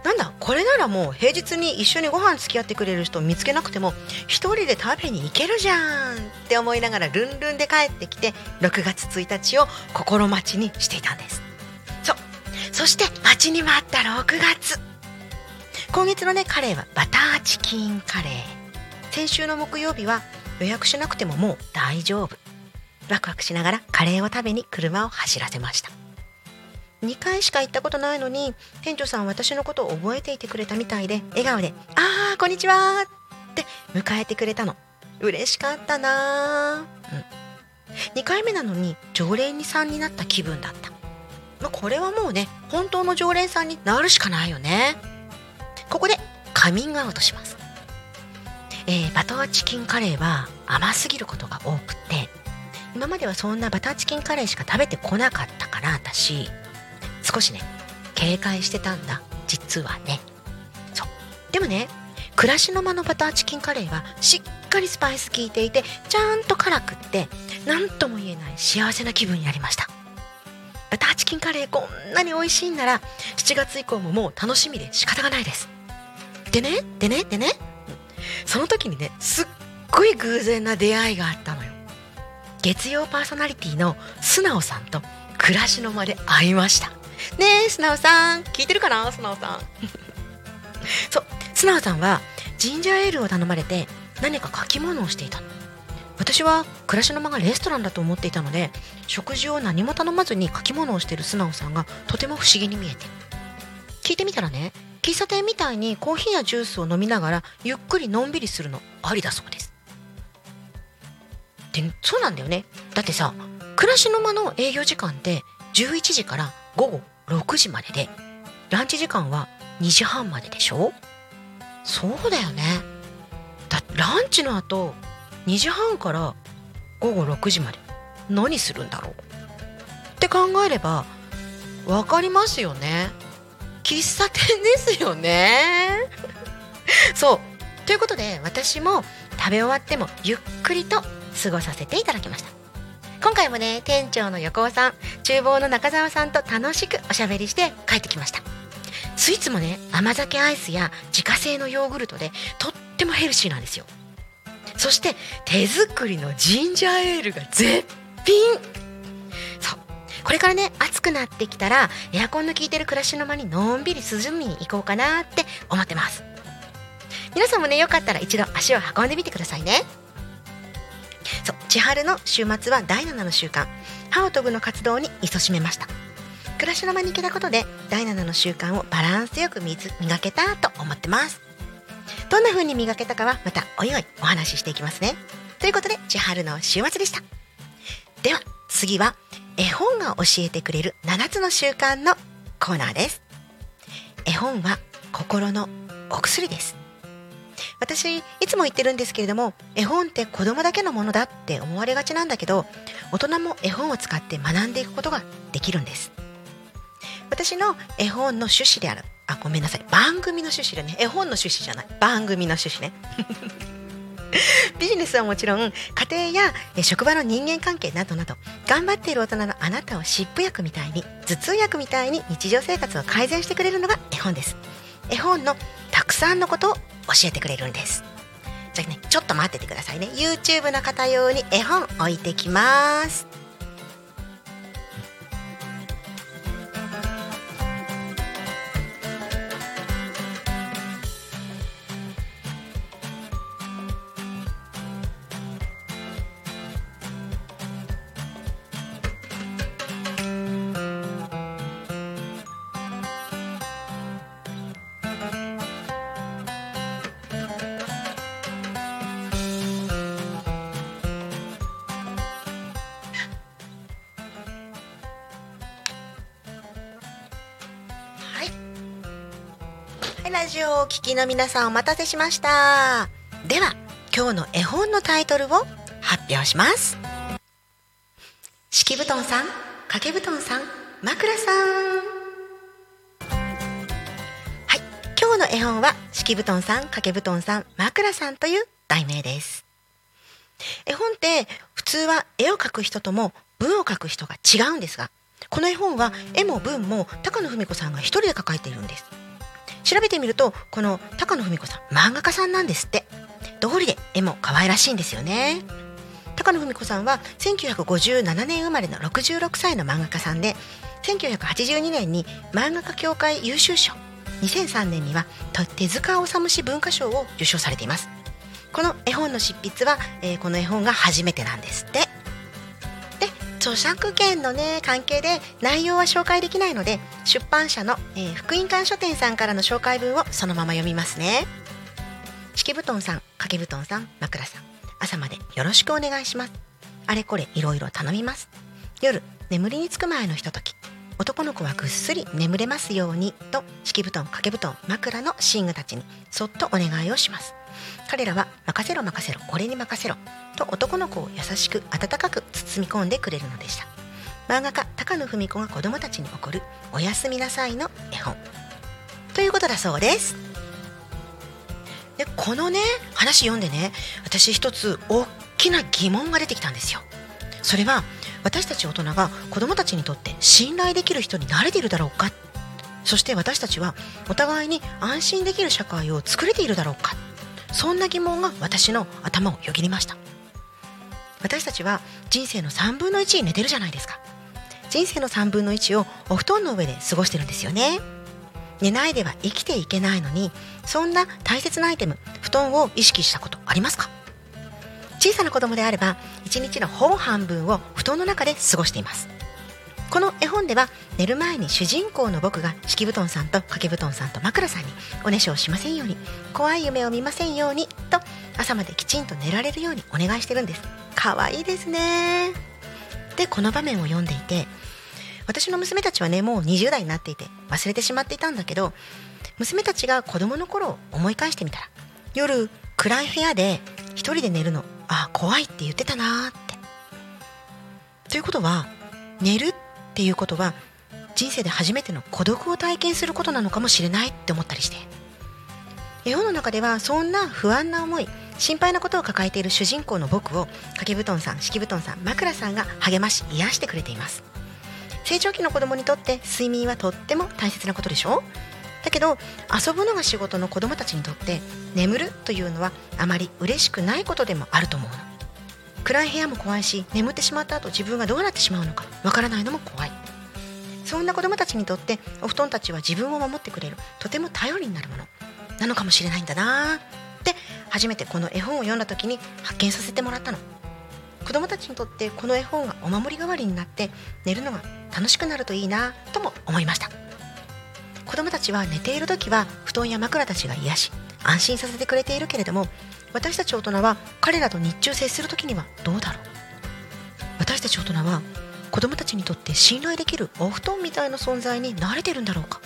なんだこれならもう平日に一緒にご飯付き合ってくれる人を見つけなくても一人で食べに行けるじゃんって思いながらルンルンで帰ってきて6月1日を心待ちにしていたんです。そう。そして待ちに待った6月。今月のねカレーはバターチキンカレー。先週の木曜日は予約しなくてももう大丈夫。ワクワクしながらカレーを食べに車を走らせました。2回しか行ったことないのに店長さんは私のことを覚えていてくれたみたいで笑顔で「あーこんにちは」って迎えてくれたの。嬉しかったなうん。2回目なのに常連さんになった気分だった、ま、これはもうね本当の常連さんになるしかないよね。ここでカミングアウトします、えー、バターチキンカレーは甘すぎることが多くて今まではそんなバターチキンカレーしか食べてこなかったから私少しね警戒してたんだ。実はね。そう。でもね暮らしの間のバターチキンカレーはしっかりスパイス効いていてちゃんと辛くって何とも言えない幸せな気分になりました。バターチキンカレーこんなに美味しいんなら7月以降ももう楽しみで仕方がないです。でねでねでね。その時にねすっごい偶然な出会いがあったのよ。月曜パーソナリティの素直さんと暮らしの間で会いました。ねえ素直さん聞いてるかな？素直さん。[LAUGHS] そう素直さんはジンジャーエールを頼まれて何か書き物をしていた私は暮らしの間がレストランだと思っていたので食事を何も頼まずに書き物をしている素直さんがとても不思議に見えて。聞いてみたらね喫茶店みたいにコーヒーやジュースを飲みながらゆっくりのんびりするのありだそうです。でそうなんだよね。だってさ暮らしの間の営業時間って11時から午後6時まででランチ時間は2時半まででしょ？そうだよね。だランチの後2時半から午後6時まで何するんだろう？って考えれば分かりますよね。喫茶店ですよね。そう。ということで私も食べ終わってもゆっくりと過ごさせていただきました。今回もね店長の横尾さん厨房の中澤さんと楽しくおしゃべりして帰ってきました。スイーツもね甘酒アイスや自家製のヨーグルトでとってもヘルシーなんですよ。そして手作りのジンジャーエールが絶品。そう。これからね暑くなってきたらエアコンの効いてる暮らしの間にのんびり涼みに行こうかなって思ってます。皆さんもねよかったら一度足を運んでみてくださいね。そう千春の週末は第7の習慣歯を研ぐの活動に勤しめました。暮らしの間に行けたことで第7の習慣をバランスよく磨けたと思ってます。どんな風に磨けたかはまたおいおいお話ししていきますね。ということで千春の週末でした。では次は絵本が教えてくれる7つの習慣のコーナーです。絵本は心のお薬です。私いつも言ってるんですけれども絵本って子供だけのものだって思われがちなんだけど大人も絵本を使って学んでいくことができるんです。私の絵本の趣旨であるあごめんなさい。番組の趣旨でね。絵本の趣旨じゃない。番組の趣旨ね。[LAUGHS] ビジネスはもちろん家庭や職場の人間関係などなど頑張っている大人のあなたを湿布薬みたいに頭痛薬みたいに日常生活を改善してくれるのが絵本です。絵本のたくさんのことを教えてくれるんです。じゃあねちょっと待っててくださいね。YouTube の方用に絵本置いてきます。お聞きの皆さんお待たせしました。では、今日の絵本のタイトルを発表します。敷布団さん、掛け布団さん、枕さん。はい、今日の絵本は敷布団さん、掛け布団さん、枕さんという題名です。絵本って普通は絵を描く人とも文を書く人が違うんですがこの絵本は絵も文も高野文子さんが一人で描かれているんです調べてみるとこの高野文子さん漫画家さんなんですって。道理で絵も可愛らしいんですよね。高野文子さんは1957年生まれの66歳の漫画家さんで1982年に漫画家協会優秀賞。2003年には手塚治虫氏文化賞を受賞されています。この絵本の執筆は、えーこの絵本が初めてなんですって。著作権のね関係で内容は紹介できないので出版社の、えー福音館書店さんからの紹介文をそのまま読みますね。敷布団さん掛け布団さん枕さん朝までよろしくお願いします。あれこれいろいろ頼みます。夜眠りにつく前のひととき。男の子はぐっすり眠れますようにと敷布団掛け布団枕の寝具たちにそっとお願いをします。彼らは任せろ任せろ俺に任せろと男の子を優しく温かく包み込んでくれるのでした。漫画家高野文子が子供たちに送る「おやすみなさい」の絵本。ということだそうです。でこのね話読んでね私一つ大きな疑問が出てきたんですよ。それは私たち大人が子供たちにとって信頼できる人になれているだろうか。そして私たちはお互いに安心できる社会を作れているだろうか。そんな疑問が私の頭をよぎりました。私たちは人生の3分の1に寝てるじゃないですか。人生の3分の1をお布団の上で過ごしてるんですよね。寝ないでは生きていけないのにそんな大切なアイテム布団を意識したことありますか？小さな子供であれば1日のほぼ半分を布団の中で過ごしています。この絵本では寝る前に主人公の僕が敷布団さんと掛け布団さんと枕さんにおねしょをしませんように怖い夢を見ませんようにと朝まできちんと寝られるようにお願いしてるんです。可愛いですね。でこの場面を読んでいて私の娘たちはねもう20代になっていて忘れてしまっていたんだけど娘たちが子供の頃を思い返してみたら夜暗い部屋で一人で寝るのあ怖いって言ってたなーって。ということは寝るっていうことは人生で初めての孤独を体験することなのかもしれないって思ったりして。絵本の中ではそんな不安な思い心配なことを抱えている主人公の僕を掛け布団さん敷布団さん枕さんが励まし癒してくれています。成長期の子供にとって睡眠はとっても大切なことでしょ？だけど遊ぶのが仕事の子供たちにとって眠るというのはあまり嬉しくないことでもあると思うの。暗い部屋も怖いし眠ってしまった後自分がどうなってしまうのかわからないのも怖い。そんな子供たちにとってお布団たちは自分を守ってくれるとても頼りになるものなのかもしれないんだなって初めてこの絵本を読んだ時に発見させてもらったの。子供たちにとってこの絵本がお守り代わりになって寝るのが楽しくなるといいなとも思いました。子供たちは寝ている時は布団や枕たちが癒し安心させてくれているけれども私たち大人は彼らと日中接する時にはどうだろう？私たち大人は子供たちにとって信頼できるお布団みたいな存在に慣れてるんだろうか？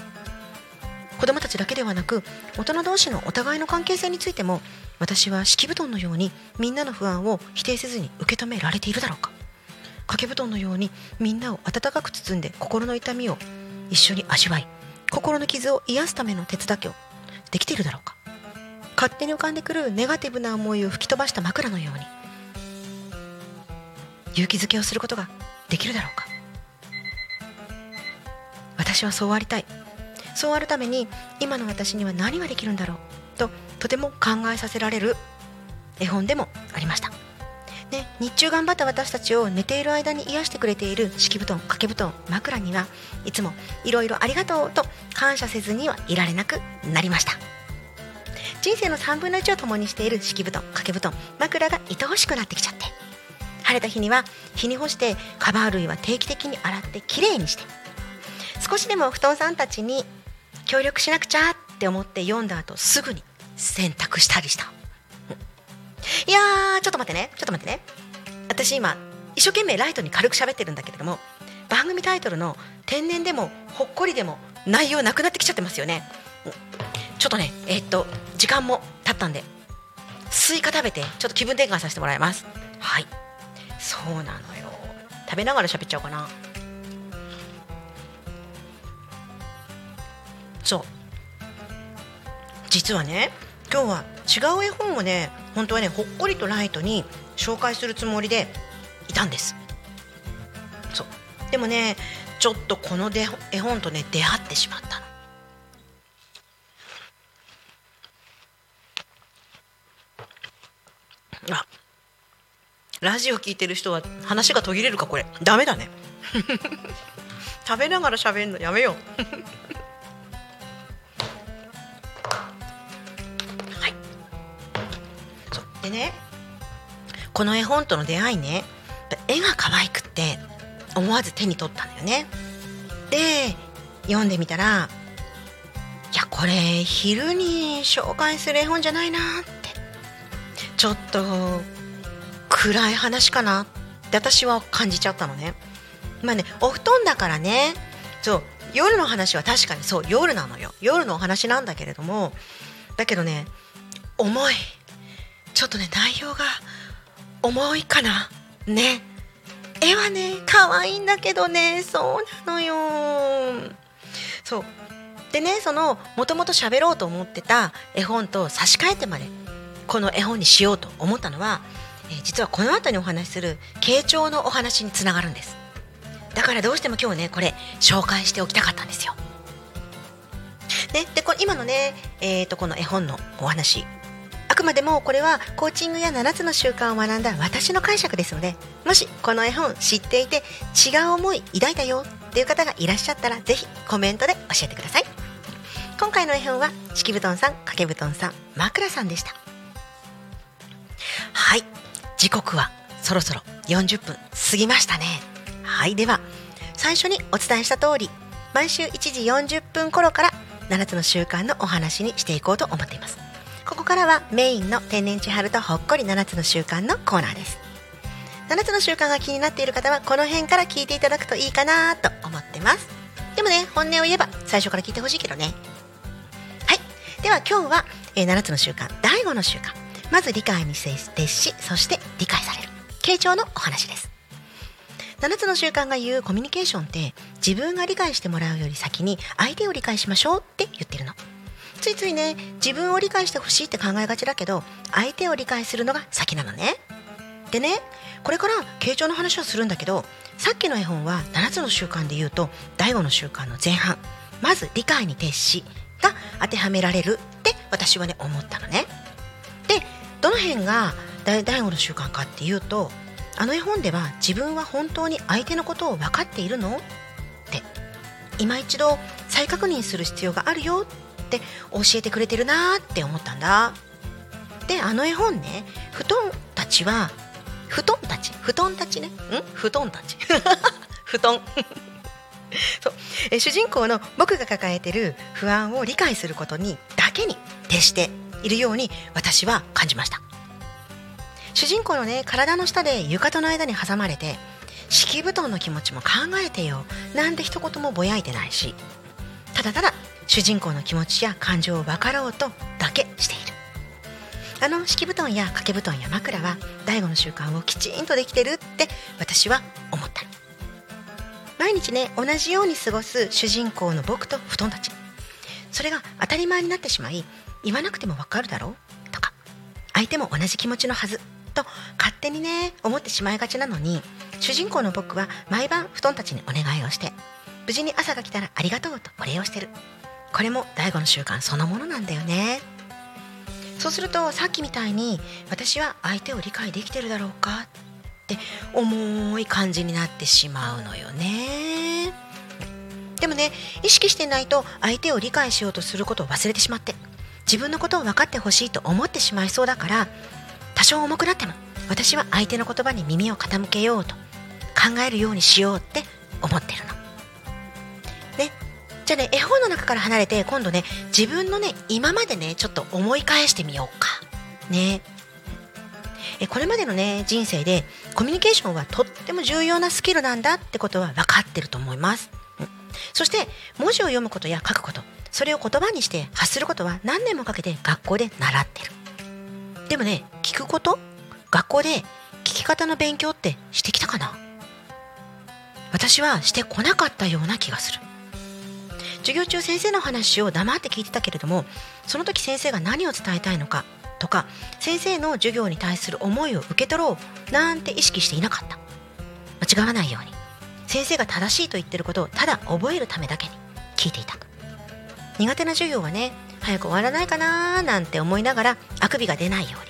子供たちだけではなく大人同士のお互いの関係性についても私は敷布団のようにみんなの不安を否定せずに受け止められているだろうか？掛け布団のようにみんなを温かく包んで心の痛みを一緒に味わい心の傷を癒すための手伝いをできているだろうか？勝手に浮かんでくるネガティブな思いを吹き飛ばした枕のように勇気づけをすることができるだろうか。私はそうありたい。そうあるために今の私には何ができるんだろう。ととても考えさせられる絵本でもありました、ね、日中頑張った私たちを寝ている間に癒してくれている敷布団掛け布団枕にはいつもいろいろありがとうと感謝せずにはいられなくなりました。人生の3分の1を共にしている敷布団掛け布団枕が愛おしくなってきちゃって。晴れた日には日に干してカバー類は定期的に洗ってきれいにして。少しでも布団さんたちに協力しなくちゃって思って読んだ後すぐに洗濯したりした。いやーちょっと待ってねちょっと待ってね。私今一生懸命ライトに軽く喋ってるんだけれども番組タイトルの「天然でもほっこりでも内容なくなってきちゃってますよね。ちょっとねえー、っと時間も経ったんでスイカ食べてちょっと気分転換させてもらいます。はい。そうなのよ。食べながら喋っちゃおうかな。そう。実はね今日は違う絵本をね本当はねほっこりとライトに紹介するつもりでいたんです。そう。でもねちょっとこの絵本とね出会ってしまった。ジオ聞いてる人は話が途切れるかこれ。ダメだね。[LAUGHS] 食べながら喋るのやめよう。[LAUGHS] はい。そう。でねこの絵本との出会いね絵が可愛くって思わず手に取ったんだよね。で読んでみたらいやこれ昼に紹介する絵本じゃないなって。ちょっと暗い話かな。って私は感じちゃったのね。まあねお布団だからね。そう夜の話は確かにそう夜なのよ。夜のお話なんだけれどもだけどね重い。ちょっとね内容が重いかな。ね。絵はね可愛いんだけどね。そうなのよ。そう。でねそのもともと喋ろうと思ってた絵本と差し替えてまでこの絵本にしようと思ったのは、え、実はこの後にお話しする傾聴のお話につながるんです。だからどうしても今日ねこれ紹介しておきたかったんですよ。ね、でこ今のね、えー、とこの絵本のお話。あくまでもこれはコーチングや7つの習慣を学んだ私の解釈ですのでもしこの絵本知っていて違う思い抱いたよっていう方がいらっしゃったらぜひコメントで教えてください。今回の絵本は敷布団さん掛け布団さん枕さんでした。時刻はそろそろ40分過ぎましたね。はいでは最初にお伝えした通り毎週1時40分頃から7つの習慣のお話にしていこうと思っています。ここからはメインの天然千春とほっこり7つの習慣のコーナーです。7つの習慣が気になっている方はこの辺から聞いていただくといいかなと思ってます。でもね本音を言えば最初から聞いてほしいけどね。はい。では今日は、えー、7つの習慣第5の習慣。まず理解に徹しそして理解される。傾聴のお話です。7つの習慣が言うコミュニケーションって自分が理解してもらうより先に相手を理解しましょうって言ってるの。ついついね自分を理解してほしいって考えがちだけど相手を理解するのが先なのね。でねこれから傾聴の話をするんだけどさっきの絵本は7つの習慣で言うと第5の習慣の前半。まず理解に徹しが当てはめられるって私はね思ったのね。どの辺が第5の習慣かっていうとあの絵本では自分は本当に相手のことを分かっているの？って。今一度再確認する必要があるよって教えてくれてるなって思ったんだ。であの絵本ね布団たちは布団たち？布団たちね？ん？布団たち。[LAUGHS] 布団。[LAUGHS] そう。え主人公の僕が抱えてる不安を理解することにだけに徹しているように私は感じました。主人公のね体の下で床との間に挟まれて敷布団の気持ちも考えてよなんて一言もぼやいてないしただただ主人公の気持ちや感情を分かろうとだけしている。あの敷布団や掛け布団や枕は第五の習慣をきちんとできてるって私は思った。毎日ね同じように過ごす主人公の僕と布団たち。それが当たり前になってしまい言わなくてもわかるだろ？うとか相手も同じ気持ちのはず。と勝手にね思ってしまいがちなのに主人公の僕は毎晩布団たちにお願いをして無事に朝が来たらありがとうとお礼をしてる。これも第五の習慣そのものなんだよね。そうするとさっきみたいに私は相手を理解できてるだろうか？って重い感じになってしまうのよね。でもね意識してないと相手を理解しようとすることを忘れてしまって。自分のことを分かってほしいと思ってしまいそうだから多少重くなっても私は相手の言葉に耳を傾けようと考えるようにしようって思ってるの。ねじゃあね絵本の中から離れて今度ね自分のね今までねちょっと思い返してみようか。ねえこれまでのね人生でコミュニケーションはとっても重要なスキルなんだってことは分かってると思います。そして文字を読むことや書くことそれを言葉にして発することは何年もかけて学校で習ってる。でもね聞くこと学校で聞き方の勉強ってしてきたかな。私はしてこなかったような気がする。授業中先生の話を黙って聞いてたけれどもその時先生が何を伝えたいのかとか先生の授業に対する思いを受け取ろうなんて意識していなかった。間違わないように。先生が正しいと言ってることをただ覚えるためだけに聞いていた苦手な授業はね早く終わらないかなーなんて思いながらあくびが出ないように。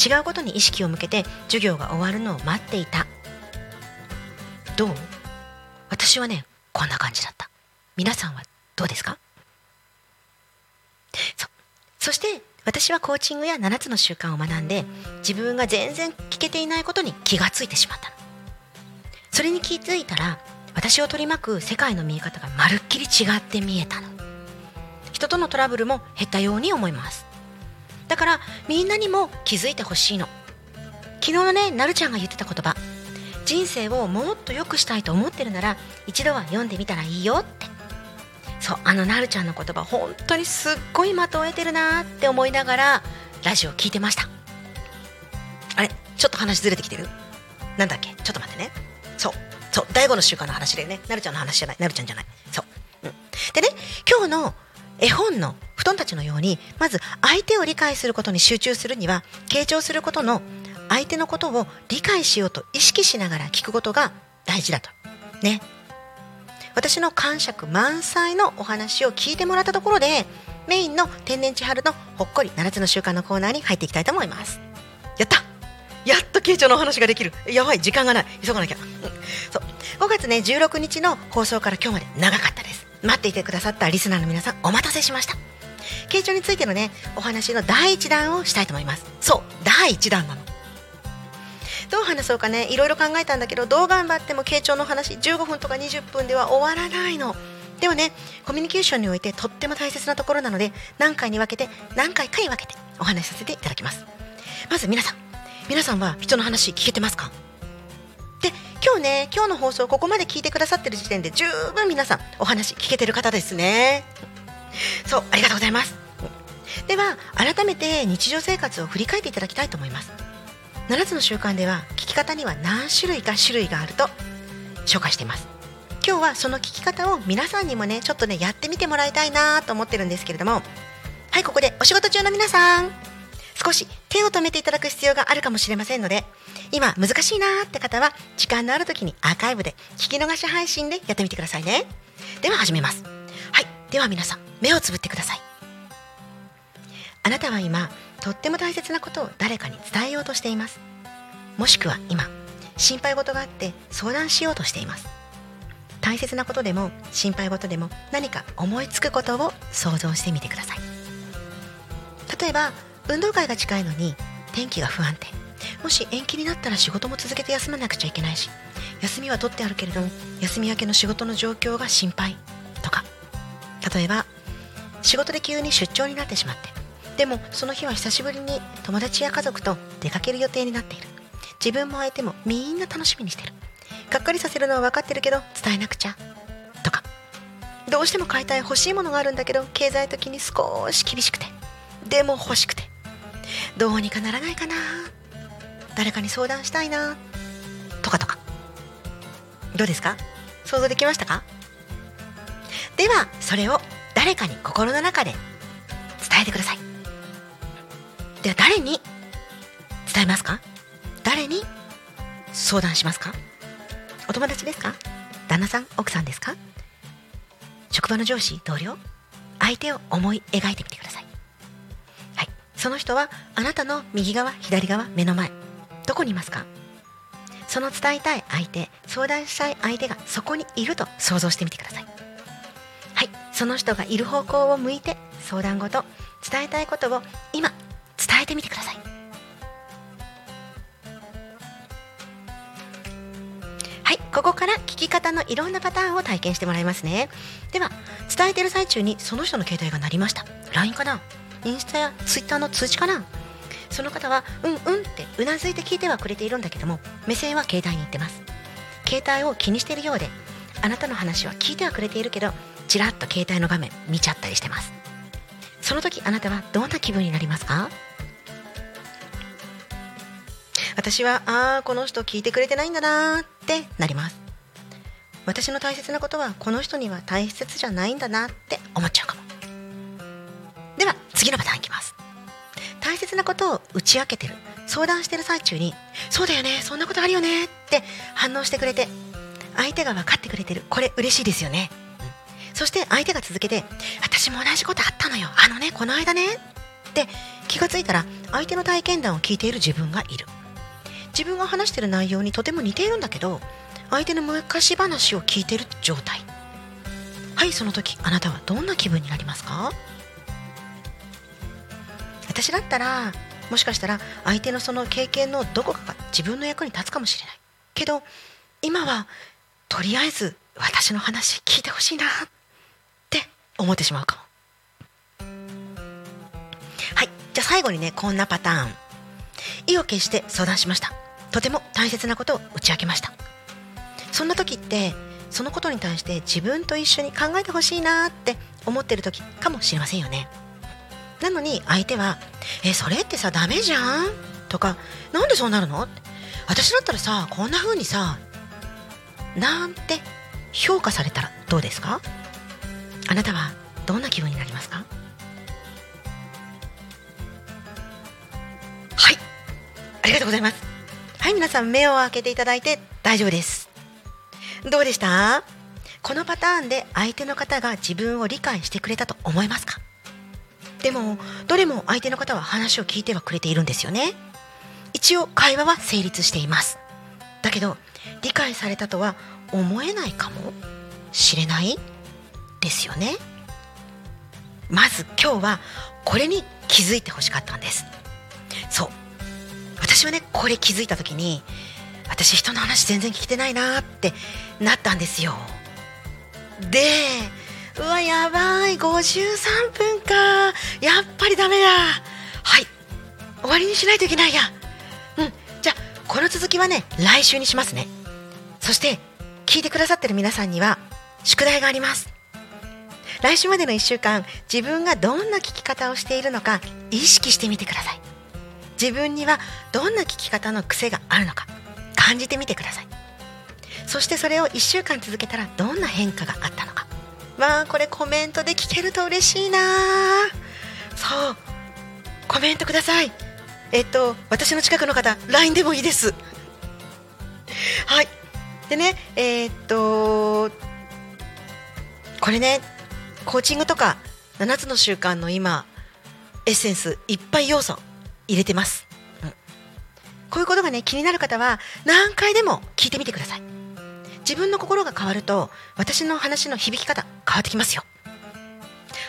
違うことに意識を向けて授業が終わるのを待っていた。どう？私はねこんな感じだった。皆さんはどうですか？そそして私はコーチングや7つの習慣を学んで自分が全然聞けていないことに気がついてしまったそれに気づいたら私を取り巻く世界の見え方がまるっきり違って見えたの。人とのトラブルも減ったように思います。だからみんなにも気づいてほしいの。昨日のねなるちゃんが言ってた言葉。人生をもっと良くしたいと思ってるなら一度は読んでみたらいいよって。そうあのなるちゃんの言葉本当にすっごい的を得てるなって思いながらラジオ聞いてました。あれちょっと話ずれてきてる？なんだっけ？ちょっと待ってね。そうそう第五の習慣の話だよね。なるちゃんの話じゃない。なるちゃんじゃない。そう、うん、でね今日の絵本の布団たちのようにまず相手を理解することに集中するには傾聴することの相手のことを理解しようと意識しながら聞くことが大事だと。ね。私の感触満載のお話を聞いてもらったところでメインの天然千春のほっこり7つの習慣のコーナーに入っていきたいと思います。やった。やっと傾聴のお話ができる。やばい時間がない。急がなきゃ、うん。そう。5月ね16日の放送から今日まで長かったです。待っていてくださったリスナーの皆さんお待たせしました。傾聴についてのねお話の第1弾をしたいと思います。そう第1弾なの。どう話そうかねいろいろ考えたんだけどどう頑張っても傾聴の話15分とか20分では終わらないの。でもねコミュニケーションにおいてとっても大切なところなので何回に分けて何回かに分けてお話しさせていただきます。まず皆さん皆さんは人の話聞けてますか？今日ね今日の放送ここまで聞いてくださってる時点で十分皆さんお話聞けてる方ですね。そうありがとうございます。では改めて日常生活を振り返っていただきたいと思います。7つの習慣では聞き方には何種類か種類があると紹介しています。今日はその聞き方を皆さんにもねちょっとねやってみてもらいたいなと思ってるんですけれども。はいここでお仕事中の皆さん。少し手を止めていただく必要があるかもしれませんので今難しいなーって方は時間のある時にアーカイブで聞き逃し配信でやってみてくださいね。では始めます。はい。では皆さん目をつぶってください。あなたは今とっても大切なことを誰かに伝えようとしています。もしくは今心配事があって相談しようとしています。大切なことでも心配事でも何か思いつくことを想像してみてください。例えば運動会が近いのに天気が不安定。もし延期になったら仕事も続けて休まなくちゃいけないし休みは取ってあるけれども休み明けの仕事の状況が心配とか。例えば仕事で急に出張になってしまってでもその日は久しぶりに友達や家族と出かける予定になっている。自分も相手もみんな楽しみにしてる。がっかりさせるのは分かってるけど伝えなくちゃ。とか。どうしても買いたい欲しいものがあるんだけど経済的に少し厳しくて。でも欲しくて。どうにかならないかな。誰かに相談したいな。とかとか。どうですか？想像できましたか？ではそれを誰かに心の中で伝えてください。では誰に伝えますか？誰に相談しますか？お友達ですか？旦那さん？奥さんですか？職場の上司？同僚？相手を思い描いてみてください。その人はあなたの右側左側目の前どこにいますか？その伝えたい相手相談したい相手がそこにいると想像してみてください。はい。その人がいる方向を向いて相談事伝えたいことを今伝えてみてください。はい。ここから聞き方のいろんなパターンを体験してもらいますね。では伝えてる最中にその人の携帯が鳴りました。LINE かな？インスタや Twitter の通知かな？その方はうんうんってうなずいて聞いてはくれているんだけども目線は携帯に行ってます。携帯を気にしているようであなたの話は聞いてはくれているけどちらっと携帯の画面見ちゃったりしてます。その時あなたはどんな気分になりますか？私はああこの人聞いてくれてないんだなってなります。私の大切なことはこの人には大切じゃないんだなって思っちゃうかも。では次のパターンいきます。大切なことを打ち明けてる。相談してる最中にそうだよねそんなことあるよねって反応してくれて相手が分かってくれてる。これ嬉しいですよね、そして相手が続けて私も同じことあったのよ。あのねこの間ね。って気がついたら相手の体験談を聞いている自分がいる。自分が話してる内容にとても似ているんだけど相手の昔話を聞いてる状態。はいその時あなたはどんな気分になりますか？私だったらもしかしたら相手のその経験のどこかが自分の役に立つかもしれない。けど今はとりあえず私の話聞いてほしいなって思ってしまうかも。はい。じゃあ最後にねこんなパターン。意を決して相談しました。とても大切なことを打ち明けました。そんな時ってそのことに対して自分と一緒に考えてほしいなって思ってる時かもしれませんよね。なのに相手は「えそれってさダメじゃん?」とか「なんでそうなるの?」私だったらさこんな風にさなんて評価されたらどうですか？あなたはどんな気分になりますか？はい。ありがとうございます。はい皆さん目を開けていただいて大丈夫です。どうでした？このパターンで相手の方が自分を理解してくれたと思いますか？でもどれも相手の方は話を聞いてはくれているんですよね。一応会話は成立しています。だけど理解されたとは思えないかも。しれない？ですよね。まず今日はこれに気づいてほしかったんです。そう。私はねこれ気づいた時に私人の話全然聞いてないなってなったんですよ。でうわやばい。53分か。やっぱりダメだ。はい。終わりにしないといけないや。うん。じゃあこの続きはね来週にしますね。そして聞いてくださってる皆さんには宿題があります。来週までの1週間自分がどんな聞き方をしているのか意識してみてください。自分にはどんな聞き方の癖があるのか感じてみてください。そしてそれを1週間続けたらどんな変化があったのか。わあこれコメントで聞けると嬉しいな。そうコメントください。えっと私の近くの方 LINE でもいいです。はい。でねえー、っとこれねコーチングとか7つの習慣の今エッセンスいっぱい要素入れてます、うん、こういうことがね気になる方は何回でも聞いてみてください。自分の心が変わると私の話の響き方変わってきますよ。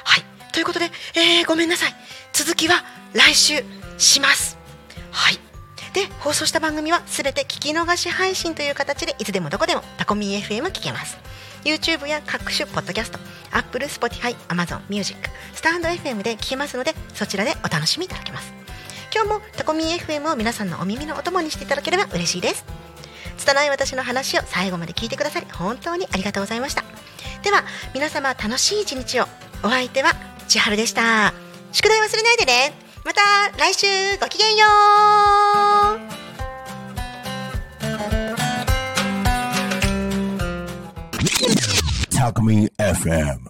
はい。ということで、えー、ごめんなさい。続きは来週します。はい。で放送した番組はすべて聞き逃し配信という形でいつでもどこでもタコミン FM 聞けます。YouTube や各種ポッドキャスト Apple、Spotify、Amazon Music スタンド FM で聞けますのでそちらでお楽しみいただけます。今日もタコミン FM を皆さんのお耳のお供にしていただければ嬉しいです。拙い私の話を最後まで聞いてくださり本当にありがとうございました。では皆様楽しい一日を。お相手は千春でした。宿題忘れないでね。また来週ごきげんよう。Talk Me FM.